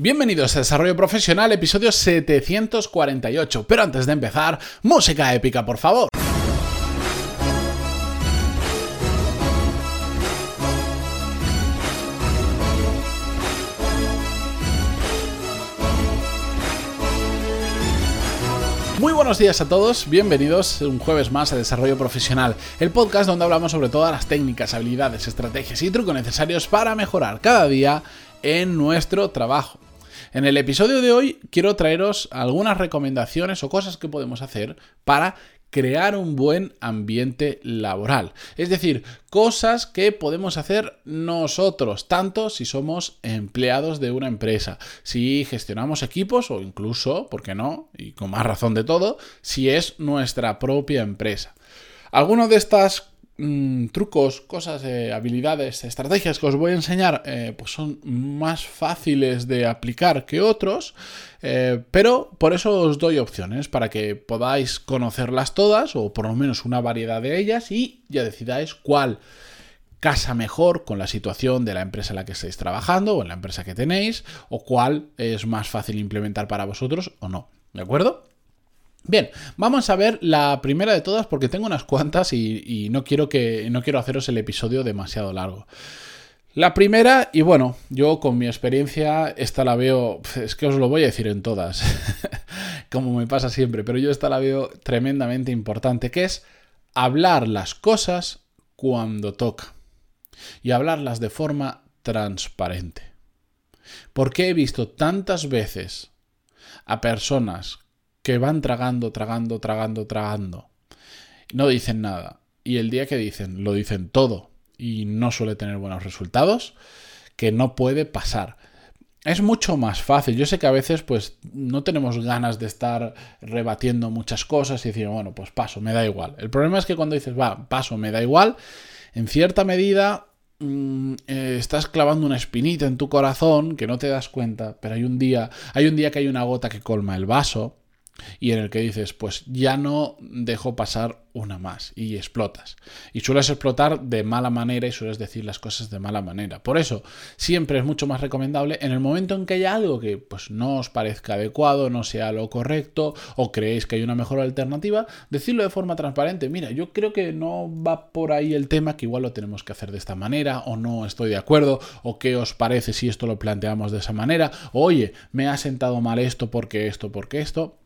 Bienvenidos a Desarrollo Profesional, episodio 748. Pero antes de empezar, música épica, por favor. Muy buenos días a todos, bienvenidos un jueves más a Desarrollo Profesional, el podcast donde hablamos sobre todas las técnicas, habilidades, estrategias y trucos necesarios para mejorar cada día en nuestro trabajo. En el episodio de hoy quiero traeros algunas recomendaciones o cosas que podemos hacer para crear un buen ambiente laboral. Es decir, cosas que podemos hacer nosotros, tanto si somos empleados de una empresa, si gestionamos equipos o incluso, ¿por qué no? Y con más razón de todo, si es nuestra propia empresa. Algunas de estas Mm, trucos, cosas, eh, habilidades, estrategias que os voy a enseñar, eh, pues son más fáciles de aplicar que otros, eh, pero por eso os doy opciones para que podáis conocerlas todas o por lo menos una variedad de ellas y ya decidáis cuál casa mejor con la situación de la empresa en la que estáis trabajando o en la empresa que tenéis o cuál es más fácil implementar para vosotros o no. ¿De acuerdo? Bien, vamos a ver la primera de todas porque tengo unas cuantas y, no, quiero que, no quiero haceros el episodio demasiado largo. La primera, y bueno, yo con mi experiencia, esta la veo, es que os lo voy a decir en todas, como me pasa siempre, pero yo esta la veo tremendamente importante, que es hablar las cosas cuando toca y hablarlas de forma transparente. Porque he visto tantas veces a personas que van tragando, tragando, tragando, tragando. No dicen nada. Y el día que dicen, lo dicen todo y no suele tener buenos resultados, que no puede pasar. Es mucho más fácil. Yo sé que a veces pues no tenemos ganas de estar rebatiendo muchas cosas y decir, bueno, pues paso, me da igual. El problema es que cuando dices, va, paso, me da igual, en cierta medida mm, eh, estás clavando una espinita en tu corazón que no te das cuenta, pero hay un día, hay un día que hay una gota que colma el vaso y en el que dices, pues ya no dejo pasar una más y explotas. Y sueles explotar de mala manera y sueles decir las cosas de mala manera. Por eso, siempre es mucho más recomendable en el momento en que haya algo que pues no os parezca adecuado, no sea lo correcto o creéis que hay una mejor alternativa, decirlo de forma transparente. Mira, yo creo que no va por ahí el tema, que igual lo tenemos que hacer de esta manera o no estoy de acuerdo o qué os parece si esto lo planteamos de esa manera. oye, me ha sentado mal esto porque esto, porque esto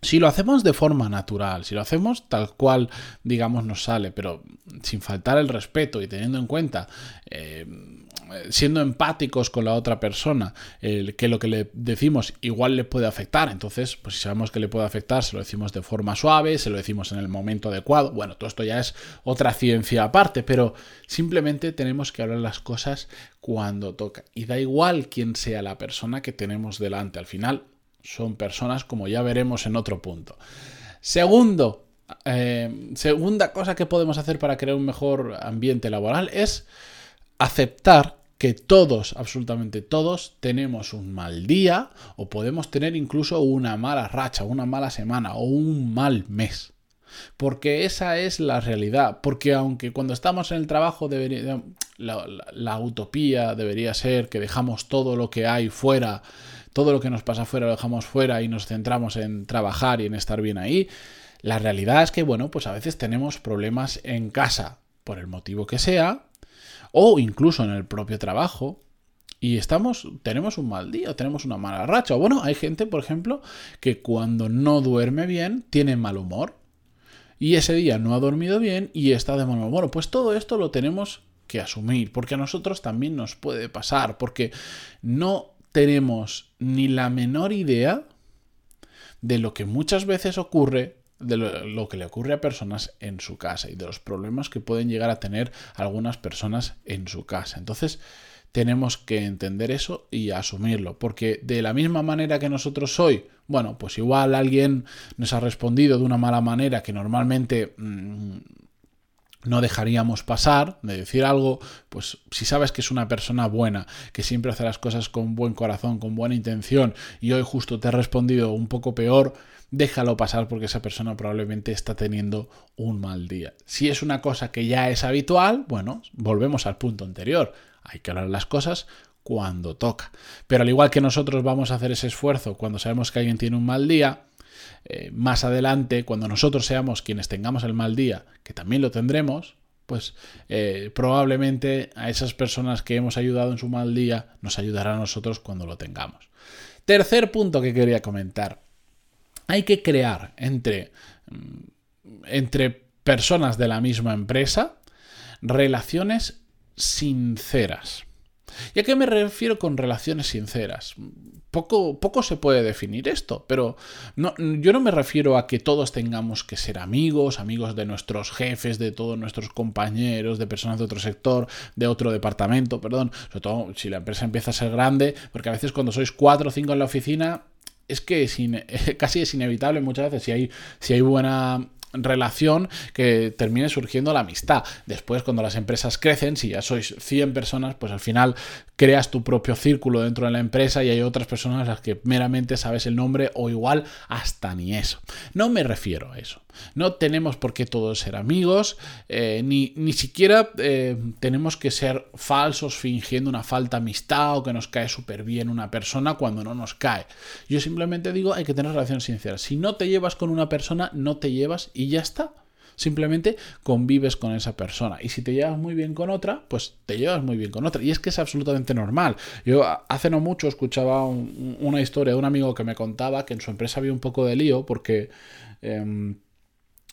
si lo hacemos de forma natural, si lo hacemos tal cual, digamos, nos sale, pero sin faltar el respeto y teniendo en cuenta, eh, siendo empáticos con la otra persona, que lo que le decimos igual le puede afectar, entonces, pues si sabemos que le puede afectar, se lo decimos de forma suave, se lo decimos en el momento adecuado, bueno, todo esto ya es otra ciencia aparte, pero simplemente tenemos que hablar las cosas cuando toca. Y da igual quién sea la persona que tenemos delante, al final son personas como ya veremos en otro punto. Segundo, eh, segunda cosa que podemos hacer para crear un mejor ambiente laboral es aceptar que todos, absolutamente todos, tenemos un mal día o podemos tener incluso una mala racha, una mala semana o un mal mes. Porque esa es la realidad. Porque aunque cuando estamos en el trabajo debería, la utopía debería ser que dejamos todo lo que hay fuera todo lo que nos pasa fuera lo dejamos fuera y nos centramos en trabajar y en estar bien ahí. La realidad es que, bueno, pues a veces tenemos problemas en casa, por el motivo que sea, o incluso en el propio trabajo, y estamos, tenemos un mal día, tenemos una mala racha. Bueno, hay gente, por ejemplo, que cuando no duerme bien tiene mal humor. Y ese día no ha dormido bien y está de mal humor. Pues todo esto lo tenemos que asumir, porque a nosotros también nos puede pasar, porque no tenemos ni la menor idea de lo que muchas veces ocurre, de lo, que le ocurre a personas en su casa y de los problemas que pueden llegar a tener algunas personas en su casa. Entonces, tenemos que entender eso y asumirlo, porque de la misma manera que nosotros hoy, bueno, pues igual alguien nos ha respondido de una mala manera que normalmente mm, no dejaríamos pasar de decir algo, pues si sabes que es una persona buena, que siempre hace las cosas con buen corazón, con buena intención, y hoy justo te ha respondido un poco peor, déjalo pasar porque esa persona probablemente está teniendo un mal día. Si es una cosa que ya es habitual, bueno, volvemos al punto anterior. Hay que hablar las cosas cuando toca. Pero al igual que nosotros vamos a hacer ese esfuerzo cuando sabemos que alguien tiene un mal día, eh, más adelante, cuando nosotros seamos quienes tengamos el mal día, que también lo tendremos, pues eh, probablemente a esas personas que hemos ayudado en su mal día nos ayudará a nosotros cuando lo tengamos. Tercer punto que quería comentar. Hay que crear entre, mm, entre personas de la misma empresa relaciones sinceras. ¿Y a qué me refiero con relaciones sinceras? Poco, poco se puede definir esto, pero no, yo no me refiero a que todos tengamos que ser amigos, amigos de nuestros jefes, de todos nuestros compañeros, de personas de otro sector, de otro departamento, perdón, sobre todo si la empresa empieza a ser grande, porque a veces cuando sois cuatro o cinco en la oficina, es que es casi es inevitable muchas veces si hay, si hay buena relación que termine surgiendo la amistad. Después, cuando las empresas crecen, si ya sois 100 personas, pues al final creas tu propio círculo dentro de la empresa y hay otras personas a las que meramente sabes el nombre o igual hasta ni eso. No me refiero a eso. No tenemos por qué todos ser amigos, eh, ni, ni, siquiera eh, tenemos que ser falsos fingiendo una falta de amistad o que nos cae súper bien una persona cuando no nos cae. Yo simplemente digo, hay que tener relaciones sinceras. Si no te llevas con una persona, no te llevas y ya está. Simplemente convives con esa persona. Y si te llevas muy bien con otra, pues te llevas muy bien con otra. Y es que es absolutamente normal. Yo hace no mucho escuchaba una historia de un amigo que me contaba que en su empresa había un poco de lío porque... Em,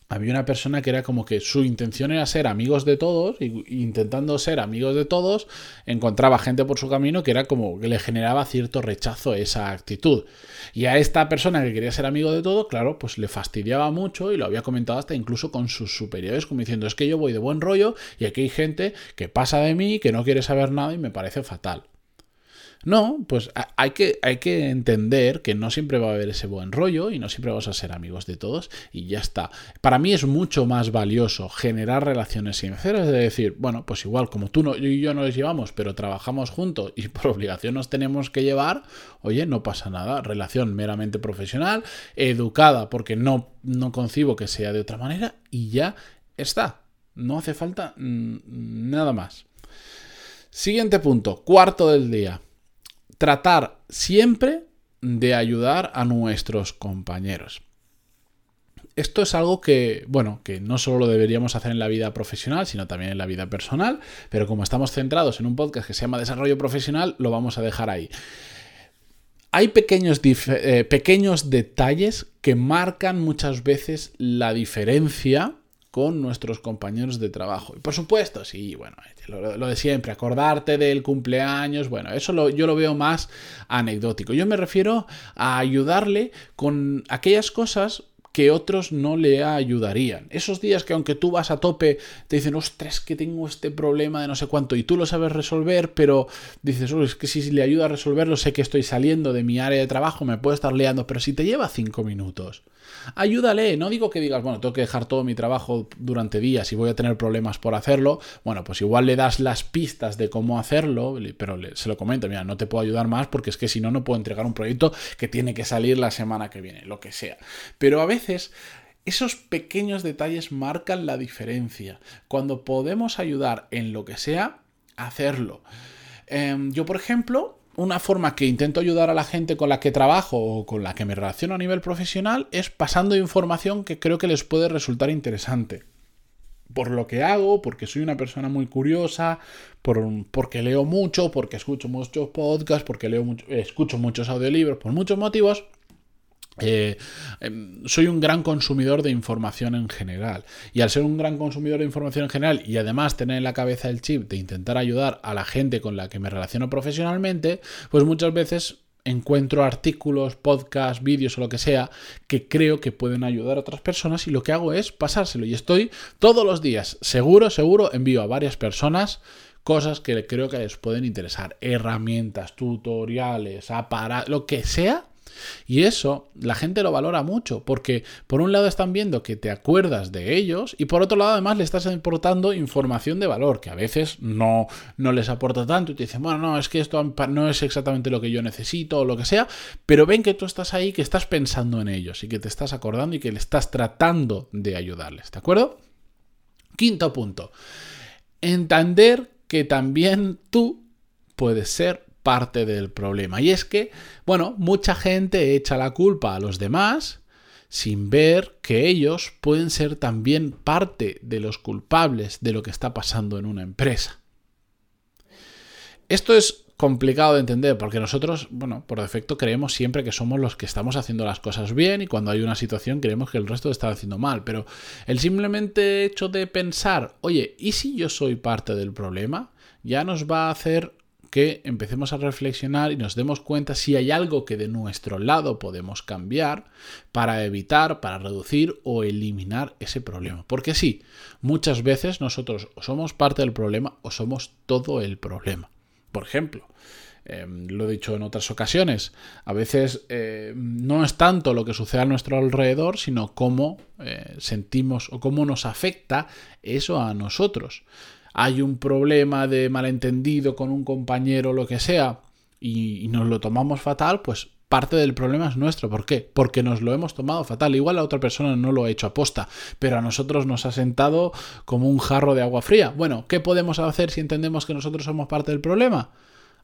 había una persona que era como que su intención era ser amigos de todos, y intentando ser amigos de todos, encontraba gente por su camino que era como que le generaba cierto rechazo esa actitud. Y a esta persona que quería ser amigo de todos, claro, pues le fastidiaba mucho y lo había comentado hasta incluso con sus superiores, como diciendo, es que yo voy de buen rollo y aquí hay gente que pasa de mí, que no quiere saber nada y me parece fatal. No, pues hay que, hay que entender que no siempre va a haber ese buen rollo y no siempre vas a ser amigos de todos y ya está. Para mí es mucho más valioso generar relaciones sinceras, de decir, bueno, pues igual como tú no, y yo no les llevamos, pero trabajamos juntos y por obligación nos tenemos que llevar, oye, no pasa nada, relación meramente profesional, educada, porque no, no concibo que sea de otra manera y ya está. No hace falta nada más. Siguiente punto, cuarto del día tratar siempre de ayudar a nuestros compañeros. Esto es algo que, bueno, que no solo lo deberíamos hacer en la vida profesional, sino también en la vida personal, pero como estamos centrados en un podcast que se llama Desarrollo Profesional, lo vamos a dejar ahí. Hay pequeños, eh, pequeños detalles que marcan muchas veces la diferencia con nuestros compañeros de trabajo. Y por supuesto, sí, bueno, lo, de siempre, acordarte del cumpleaños, bueno, eso yo lo veo más anecdótico. Yo me refiero a ayudarle con aquellas cosas que otros no le ayudarían. Esos días que aunque tú vas a tope, te dicen, ostras, que tengo este problema de no sé cuánto, y tú lo sabes resolver, pero dices, es que si le ayuda a resolverlo, sé que estoy saliendo de mi área de trabajo, me puedo estar liando, pero si te lleva cinco minutos, ayúdale. No digo que digas, bueno, tengo que dejar todo mi trabajo durante días y voy a tener problemas por hacerlo. Bueno, pues igual le das las pistas de cómo hacerlo, pero se lo comento, mira, no te puedo ayudar más porque es que si no, no puedo entregar un proyecto que tiene que salir la semana que viene, lo que sea. Pero a veces esos pequeños detalles marcan la diferencia. Cuando podemos ayudar en lo que sea, hacerlo. Em, yo, por ejemplo, una forma que intento ayudar a la gente con la que trabajo o con la que me relaciono a nivel profesional es pasando información que creo que les puede resultar interesante. Por lo que hago, porque soy una persona muy curiosa, por, porque leo mucho, porque escucho muchos podcasts, porque leo mucho, escucho muchos audiolibros, por muchos motivos, eh, em, soy un gran consumidor de información en general. Y al ser un gran consumidor de información en general y además tener en la cabeza el chip de intentar ayudar a la gente con la que me relaciono profesionalmente, pues muchas veces encuentro artículos, podcasts, vídeos o lo que sea que creo que pueden ayudar a otras personas y lo que hago es pasárselo. Y estoy todos los días, seguro, seguro, envío a varias personas cosas que creo que les pueden interesar, herramientas, tutoriales, aparatos, lo que sea y eso la gente lo valora mucho, porque por un lado están viendo que te acuerdas de ellos y por otro lado además le estás aportando información de valor, que a veces no, no les aporta tanto y te dicen, bueno, no, es que esto no es exactamente lo que yo necesito o lo que sea, pero ven que tú estás ahí, que estás pensando en ellos y que te estás acordando y que le estás tratando de ayudarles, ¿de acuerdo? Quinto punto, entender que también tú puedes ser parte del problema. Y es que, bueno, mucha gente echa la culpa a los demás sin ver que ellos pueden ser también parte de los culpables de lo que está pasando en una empresa. Esto es complicado de entender porque nosotros, bueno, por defecto creemos siempre que somos los que estamos haciendo las cosas bien y cuando hay una situación creemos que el resto está haciendo mal, pero el simplemente hecho de pensar, oye, ¿y si yo soy parte del problema? ya nos va a hacer que empecemos a reflexionar y nos demos cuenta si hay algo que de nuestro lado podemos cambiar para evitar, para reducir o eliminar ese problema. Porque sí, muchas veces nosotros somos parte del problema o somos todo el problema. Por ejemplo, em, lo he dicho en otras ocasiones, a veces eh, no es tanto lo que sucede a nuestro alrededor, sino cómo eh, sentimos o cómo nos afecta eso a nosotros. Hay un problema de malentendido con un compañero o lo que sea y, nos lo tomamos fatal, pues parte del problema es nuestro. ¿Por qué? Porque nos lo hemos tomado fatal. Igual la otra persona no lo ha hecho aposta, pero a nosotros nos ha sentado como un jarro de agua fría. Bueno, ¿qué podemos hacer si entendemos que nosotros somos parte del problema?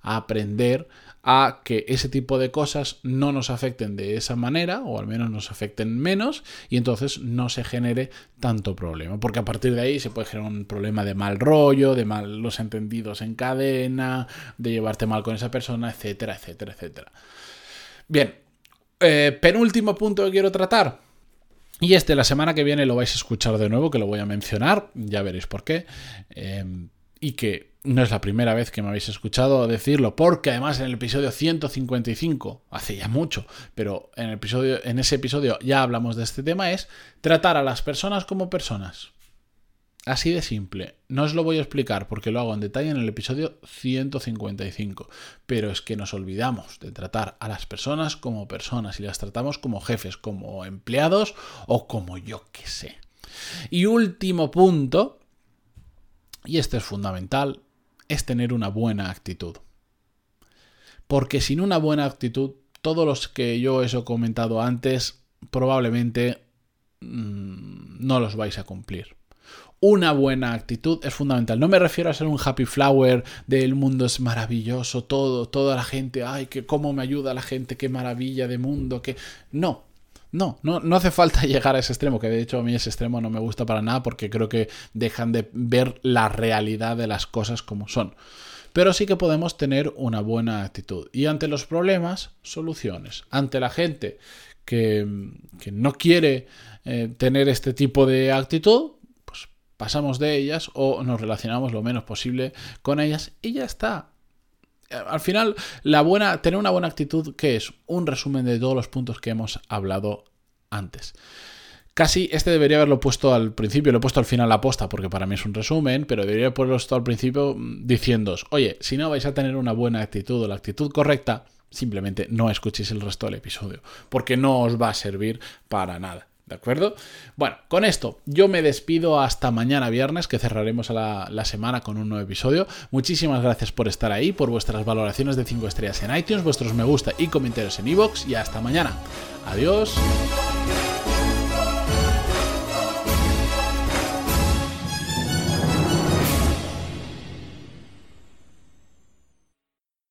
Aprender a que ese tipo de cosas no nos afecten de esa manera, o al menos nos afecten menos, y entonces no se genere tanto problema. Porque a partir de ahí se puede generar un problema de mal rollo, de malos entendidos en cadena, de llevarte mal con esa persona, etcétera, etcétera, etcétera. Bien, eh, penúltimo punto que quiero tratar. Y este, la semana que viene lo vais a escuchar de nuevo, que lo voy a mencionar, ya veréis por qué. Eh, y que no es la primera vez que me habéis escuchado decirlo, porque además en el episodio 155, hace ya mucho, pero en, episodio, en ese episodio ya hablamos de este tema, es tratar a las personas como personas. Así de simple. No os lo voy a explicar porque lo hago en detalle en el episodio 155. Pero es que nos olvidamos de tratar a las personas como personas y las tratamos como jefes, como empleados o como yo que sé. Y último punto, y este es fundamental, es tener una buena actitud. Porque sin una buena actitud, todos los que yo os he comentado antes, probablemente mmm, no los vais a cumplir una buena actitud es fundamental. No me refiero a ser un happy flower del mundo es maravilloso, todo, toda la gente, ay, que cómo me ayuda la gente, qué maravilla de mundo, que no. No, no, no hace falta llegar a ese extremo, que de hecho a mí ese extremo no me gusta para nada porque creo que dejan de ver la realidad de las cosas como son. Pero sí que podemos tener una buena actitud. Y ante los problemas, soluciones. Ante la gente que, que no quiere eh, tener este tipo de actitud, pasamos de ellas o nos relacionamos lo menos posible con ellas y ya está. Al final, la buena, tener una buena actitud, que es un resumen de todos los puntos que hemos hablado antes. Casi este debería haberlo puesto al principio, lo he puesto al final la posta porque para mí es un resumen, pero debería haberlo puesto al principio mm, diciéndos, oye, si no vais a tener una buena actitud o la actitud correcta, simplemente no escuchéis el resto del episodio, porque no os va a servir para nada. ¿De acuerdo? Bueno, con esto yo me despido hasta mañana viernes, que cerraremos la, la, semana con un nuevo episodio. Muchísimas gracias por estar ahí, por vuestras valoraciones de 5 estrellas en iTunes, vuestros me gusta y comentarios en iVoox, y hasta mañana. Adiós.